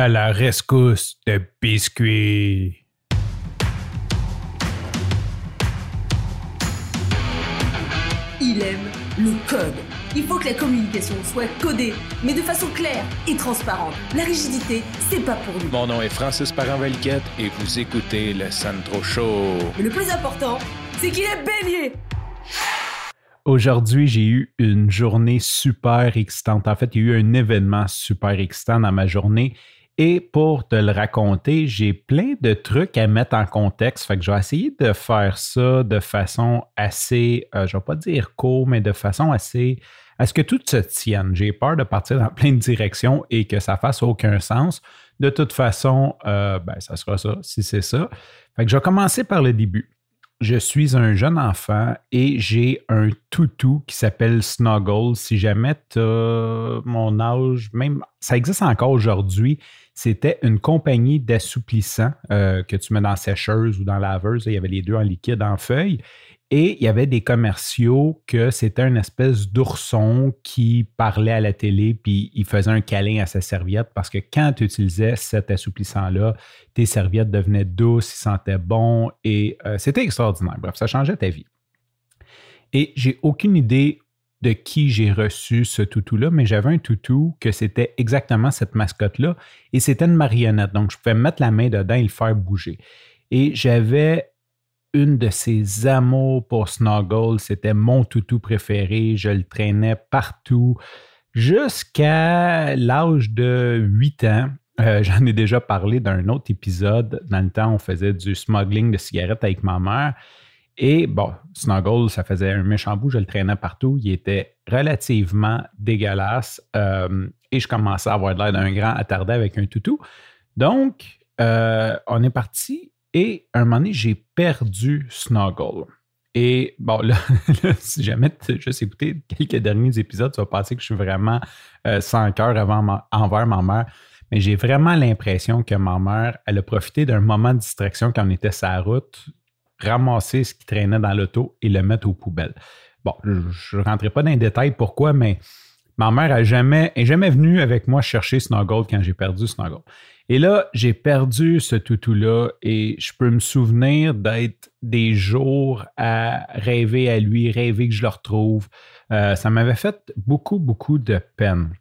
à la rescousse de biscuits. Il aime le code. Il faut que la communication soit codée, mais de façon claire et transparente. La rigidité, c'est pas pour lui. Mon nom est Francis Parent-Valquette et vous écoutez le Sandro Show. Mais le plus important, c'est qu'il est bélier. Aujourd'hui, j'ai eu une journée super excitante. En fait, il y a eu un événement super excitant dans ma journée. Et pour te le raconter, j'ai plein de trucs à mettre en contexte. Fait que je vais essayer de faire ça de façon assez, euh, je ne vais pas dire court, mais de façon assez à ce que tout se tienne. J'ai peur de partir dans plein de directions et que ça fasse aucun sens. De toute façon, euh, ben, ça sera ça, si c'est ça. Fait que je vais commencer par le début je suis un jeune enfant et j'ai un toutou qui s'appelle Snuggle. Si jamais tu mon âge, même ça existe encore aujourd'hui, c'était une compagnie d'assouplissant euh, que tu mets dans sécheuse ou dans laveuse. Il y avait les deux en liquide, en feuille. Et il y avait des commerciaux que c'était une espèce d'ourson qui parlait à la télé, puis il faisait un câlin à sa serviette parce que quand tu utilisais cet assouplissant-là, tes serviettes devenaient douces, ils sentaient bon et euh, c'était extraordinaire. Bref, ça changeait ta vie. Et j'ai aucune idée de qui j'ai reçu ce toutou-là, mais j'avais un toutou que c'était exactement cette mascotte-là et c'était une marionnette. Donc, je pouvais mettre la main dedans et le faire bouger. Et j'avais une de ses amours pour Snuggle. C'était mon toutou préféré. Je le traînais partout jusqu'à l'âge de 8 ans. Euh, j'en ai déjà parlé d'un autre épisode. Dans le temps, on faisait du smuggling de cigarettes avec ma mère. Et bon, Snuggle, ça faisait un méchant bout, je le traînais partout. Il était relativement dégueulasse. Euh, et je commençais à avoir l'air d'un grand attardé avec un toutou. Donc, euh, on est parti et à un moment donné, j'ai perdu Snuggle. Et bon, là, si jamais tu as juste écouté quelques derniers épisodes, tu vas penser que je suis vraiment euh, sans cœur envers ma mère. Mais j'ai vraiment l'impression que ma mère, elle a profité d'un moment de distraction quand on était la route, ramasser ce qui traînait dans l'auto et le mettre aux poubelles. Bon, je ne rentrerai pas dans les détails pourquoi, mais ma mère n'est jamais, jamais venue avec moi chercher Snuggle quand j'ai perdu Snuggle. Et là, j'ai perdu ce toutou-là et je peux me souvenir d'être des jours à rêver à lui, rêver que je le retrouve. Euh, ça m'avait fait beaucoup, beaucoup de peine.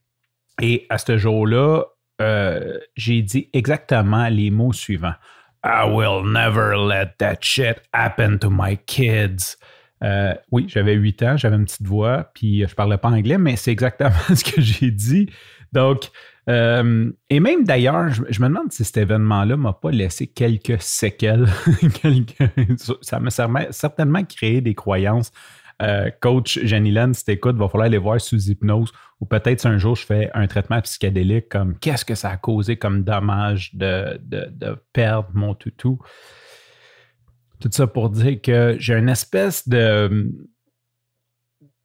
Et à ce jour-là, euh, j'ai dit exactement les mots suivants. I will never let that shit happen to my kids. Euh, oui, j'avais 8 ans, j'avais une petite voix, puis je parlais pas anglais, mais c'est exactement ce que j'ai dit. Donc, euh, et même d'ailleurs, je, me demande si cet événement-là m'a pas laissé quelques séquelles. ça m'a certainement créé des croyances. Euh, coach Janilène, si t'écoutes, va falloir aller voir sous hypnose. Ou peut-être un jour je fais un traitement psychédélique comme qu'est-ce que ça a causé comme dommage de, de perdre mon toutou? Tout ça pour dire que j'ai une espèce de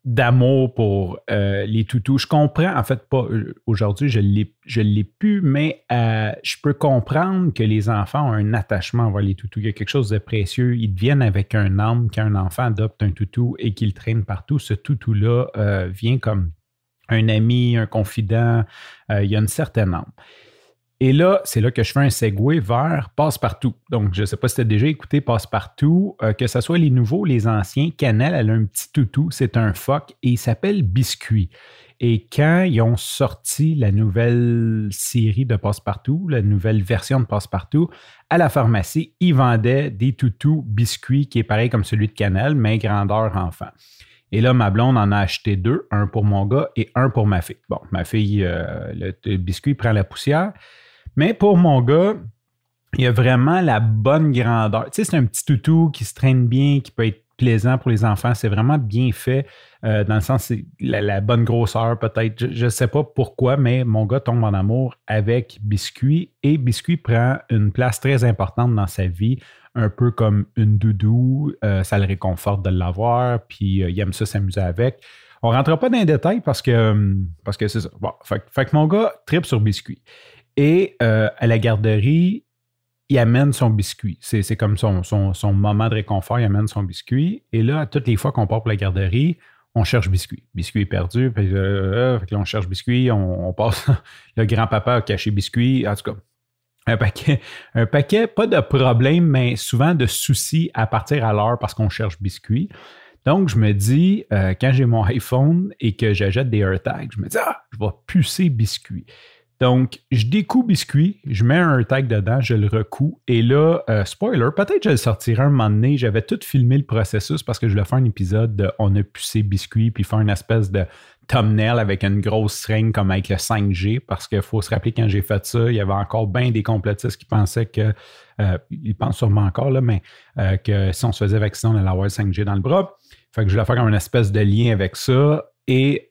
d'amour pour euh, les toutous. Je comprends, en fait, pas euh, aujourd'hui, je ne l'ai plus, mais euh, je peux comprendre que les enfants ont un attachement envers les toutous. Il y a quelque chose de précieux. Ils deviennent avec un âme quand un enfant adopte un toutou et qu'il traîne partout. Ce toutou-là vient comme un ami, un confident. il y a une certaine âme. Et là, c'est là que je fais un segue vers Passe-Partout. Donc, je ne sais pas si tu as déjà écouté Passe-Partout, euh, que ce soit les nouveaux, les anciens. Canal, elle a un petit toutou, c'est un phoque et il s'appelle Biscuit. Et quand ils ont sorti la nouvelle série de Passe-Partout, la nouvelle version de Passe-Partout, à la pharmacie, ils vendaient des toutous biscuits qui est pareil comme celui de Canal, mais grandeur enfant. Et là, ma blonde en a acheté deux, un pour mon gars et un pour ma fille. Bon, ma fille, euh, le biscuit prend la poussière. Mais pour mon gars, il y a vraiment la bonne grandeur. Tu sais, c'est un petit toutou qui se traîne bien, qui peut être plaisant pour les enfants. C'est vraiment bien fait, euh, dans le sens, c'est la, bonne grosseur peut-être. Je ne sais pas pourquoi, mais mon gars tombe en amour avec Biscuit et Biscuit prend une place très importante dans sa vie, un peu comme une doudou. Euh, ça le réconforte de l'avoir, puis euh, il aime ça s'amuser avec. On ne rentrera pas dans les détails parce que parce que c'est ça. Bon, fait, que mon gars tripe sur Biscuit. Et euh, à la garderie, il amène son biscuit. C'est comme son, son, moment de réconfort, il amène son biscuit. Et là, toutes les fois qu'on part pour la garderie, on cherche biscuit. Biscuit est perdu. Puis, euh, là, on cherche biscuit. On, passe. le grand-papa a caché biscuit. En tout cas, un paquet, un paquet, pas de problème, mais souvent de soucis à partir à l'heure parce qu'on cherche biscuit. Donc, je me dis, euh, quand j'ai mon iPhone et que j'achète des AirTags, je me dis, ah, je vais pucer biscuit. Donc, je découpe biscuit, je mets un tag dedans, je le recoupe. Et là, euh, spoiler, peut-être je le sortirai un moment donné. J'avais tout filmé le processus parce que je voulais faire un épisode de On a pucé biscuit, puis faire une espèce de thumbnail avec une grosse string comme avec le 5G. Parce qu'il faut se rappeler quand j'ai fait ça, il y avait encore bien des complotistes qui pensaient que, euh, ils pensent sûrement encore, là, mais euh, que si on se faisait vacciner, on allait avoir le 5G dans le bras. Fait que je voulais faire comme une espèce de lien avec ça et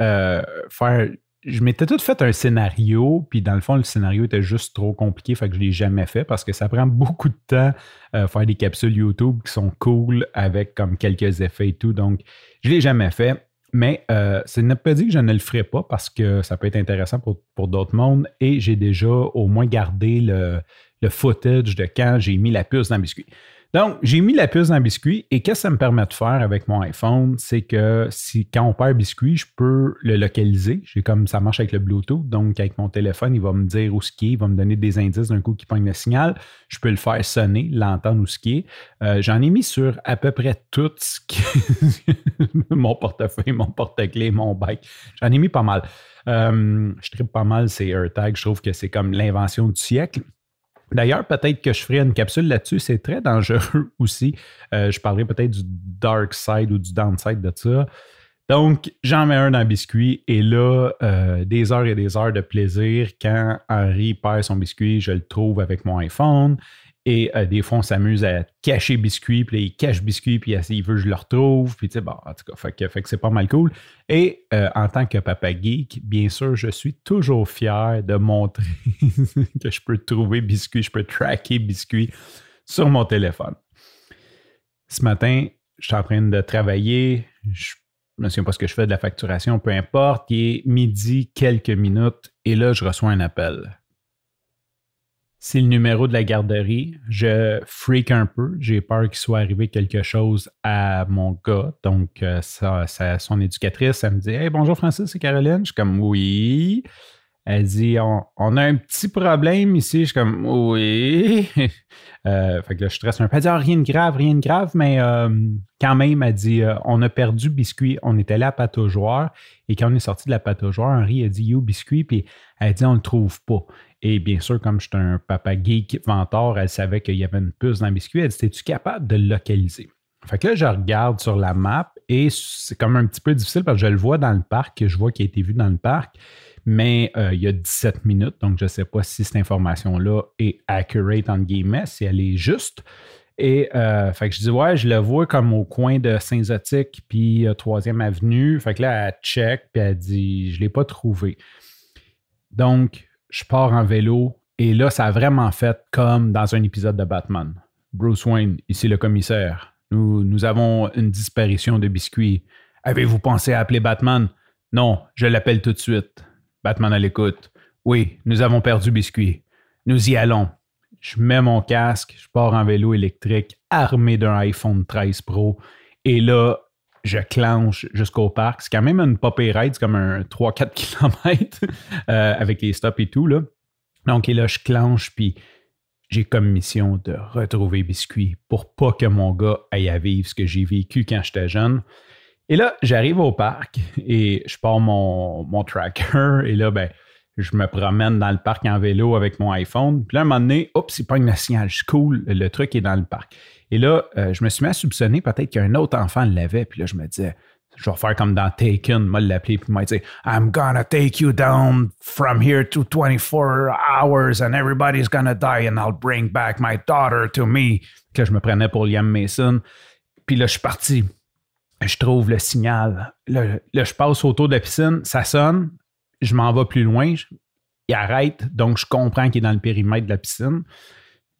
faire je m'étais tout fait un scénario, puis dans le fond, le scénario était juste trop compliqué, fait que je ne l'ai jamais fait parce que ça prend beaucoup de temps euh, faire des capsules YouTube qui sont cool avec comme quelques effets et tout. Donc, je ne l'ai jamais fait. Mais euh, ce n'est pas dit que je ne le ferai pas parce que ça peut être intéressant pour, pour d'autres mondes et j'ai déjà au moins gardé le, le footage de quand j'ai mis la puce dans le biscuit. Donc, j'ai mis la puce dans le biscuit et qu'est-ce que ça me permet de faire avec mon iPhone? C'est que si quand on perd biscuit, je peux le localiser. J'ai comme ça marche avec le Bluetooth. Donc, avec mon téléphone, il va me dire où ce qui est, il va me donner des indices d'un coup qui pogne le signal. Je peux le faire sonner, l'entendre où ce qui est. Euh, j'en ai mis sur à peu près tout ce qui mon portefeuille, mon porte-clés, mon bike. J'en ai mis pas mal. Euh, je tripe pas mal ces AirTags. Je trouve que c'est comme l'invention du siècle. D'ailleurs, peut-être que je ferai une capsule là-dessus. C'est très dangereux aussi. Euh, je parlerai peut-être du dark side ou du downside de ça. Donc, j'en mets un dans le biscuit et là, euh, des heures et des heures de plaisir. Quand Henri perd son biscuit, je le trouve avec mon iPhone. Et euh, des fois, on s'amuse à cacher biscuit, puis là, il cache biscuit, puis il veut je le retrouve. Puis tu sais, bon, en tout cas, fait que, c'est pas mal cool. Et euh, en tant que papa geek, bien sûr, je suis toujours fier de montrer que je peux trouver biscuit, je peux tracker biscuit sur mon téléphone. Ce matin, je suis en train de travailler. Je ne sais pas ce que je fais de la facturation, peu importe. Il est midi, quelques minutes, et là, je reçois un appel c'est le numéro de la garderie. Je freak un peu. J'ai peur qu'il soit arrivé quelque chose à mon gars. Donc, euh, son éducatrice, elle me dit Hey, bonjour Francis, c'est Caroline. Je suis comme Oui. Elle dit on, a un petit problème ici. Je suis comme Oui. Euh, fait que là, je stresse un peu. Elle dit ah, Rien de grave, rien de grave, mais euh, quand même, elle dit On a perdu Biscuit. On était là à Pataugeoire. Et quand on est sorti de la Pataugeoire, Henri a dit You, Biscuit. Puis elle dit On le trouve pas. Et bien sûr, comme je suis un papa geek ventor, elle savait qu'il y avait une puce dans le biscuit. Elle dit Es-tu capable de le localiser? Fait que là, je regarde sur la map et c'est comme un petit peu difficile parce que je le vois dans le parc, je vois qu'il a été vu dans le parc mais euh, il y a 17 minutes, donc je ne sais pas si cette information-là est accurate, entre guillemets, si elle est juste. Et euh, fait que je dis, ouais, je le vois comme au coin de Saint-Zotique puis 3e euh, Avenue. Fait que là, elle check, puis elle dit, je ne l'ai pas trouvé. Donc, je pars en vélo, et là, ça a vraiment fait comme dans un épisode de Batman. Bruce Wayne, ici le commissaire. Nous, nous avons une disparition de biscuits. Avez-vous pensé à appeler Batman? Non, je l'appelle tout de suite. Batman à l'écoute. Oui, nous avons perdu Biscuit. Nous y allons. Je mets mon casque, je pars en vélo électrique armé d'un iPhone 13 Pro. Et là, je clenche jusqu'au parc. C'est quand même une popée ride, c'est comme un 3-4 km avec les stops et tout. Là. Donc, et là, je clenche, puis j'ai comme mission de retrouver Biscuit pour pas que mon gars aille à vivre ce que j'ai vécu quand j'étais jeune. Et là, j'arrive au parc et je pars mon, mon tracker et là, ben, je me promène dans le parc en vélo avec mon iPhone. Puis là, à un moment donné, oups, c'est pas une signal, je cool, le truc est dans le parc. Et là, euh, je me suis mis à soupçonner peut-être qu'un autre enfant l'avait. Puis là, je me disais, je vais faire comme dans Taken, moi l'appeler, puis moi dire I'm gonna take you down from here to 24 hours and everybody's gonna die and I'll bring back my daughter to me. Que je me prenais pour Liam Mason. Puis là, je suis parti je trouve le signal. Là, je passe autour de la piscine, ça sonne, je m'en vais plus loin, il arrête, donc je comprends qu'il est dans le périmètre de la piscine.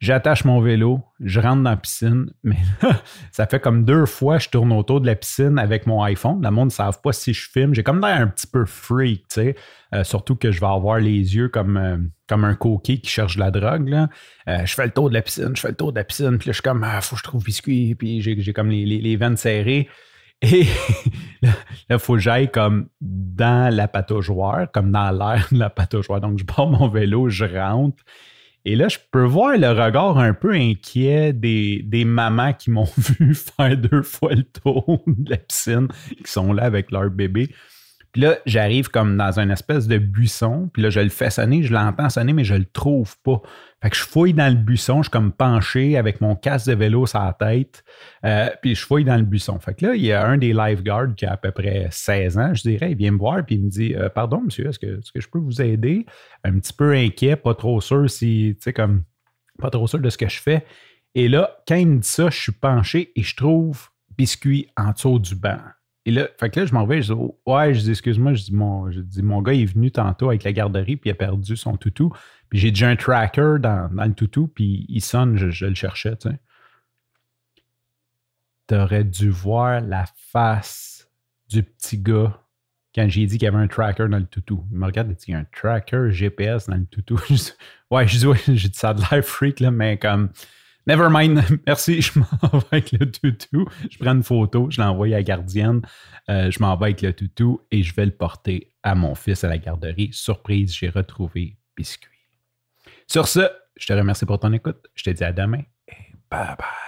J'attache mon vélo, je rentre dans la piscine, mais ça fait comme deux fois je tourne autour de la piscine avec mon iPhone. Le monde ne savent pas si je filme. J'ai comme l'air un petit peu freak, tu sais. Euh, surtout que je vais avoir les yeux comme, euh, comme un coquet qui cherche de la drogue. Là. Euh, je fais le tour de la piscine, je fais le tour de la piscine, puis là, je suis comme, ah, faut que je trouve biscuit, puis j'ai comme les, les, les veines serrées. Et là, il faut que j'aille comme dans la pataugeoire, comme dans l'air de la pataugeoire. Donc, je pars mon vélo, je rentre. Et là, je peux voir le regard un peu inquiet des, des mamans qui m'ont vu faire deux fois le tour de la piscine, qui sont là avec leur bébé. Puis là, j'arrive comme dans une espèce de buisson. Puis là, je le fais sonner, je l'entends sonner, mais je le trouve pas. Fait que je fouille dans le buisson, je suis comme penché avec mon casque de vélo sur la tête. Euh, puis je fouille dans le buisson. Fait que là, il y a un des lifeguards qui a à peu près 16 ans, je dirais, il vient me voir puis il me dit euh, Pardon, monsieur, est-ce que, que je peux vous aider? Un petit peu inquiet, pas trop sûr si, tu sais, comme pas trop sûr de ce que je fais. Et là, quand il me dit ça, je suis penché et je trouve biscuit en dessous du banc. Et là, fait que là, je m'en vais, je dis, ouais, je dis, excuse-moi, je dis, mon, je dis, mon gars est venu tantôt avec la garderie, puis il a perdu son toutou. Puis j'ai déjà un tracker dans, dans, le toutou, puis il sonne, je, le cherchais, tu sais. T'aurais dû voir la face du petit gars quand j'ai dit qu'il y avait un tracker dans le toutou. Il me regarde et dit, il y a un tracker GPS dans le toutou. ouais, je dis, ouais, j'ai dit ça de l'air freak, là, mais comme, Never mind, merci, je m'en vais avec le toutou. Je prends une photo, je l'envoie à la gardienne, euh, je m'en vais avec le toutou et je vais le porter à mon fils à la garderie. Surprise, j'ai retrouvé Biscuit. Sur ce, je te remercie pour ton écoute. Je te dis à demain et bye bye.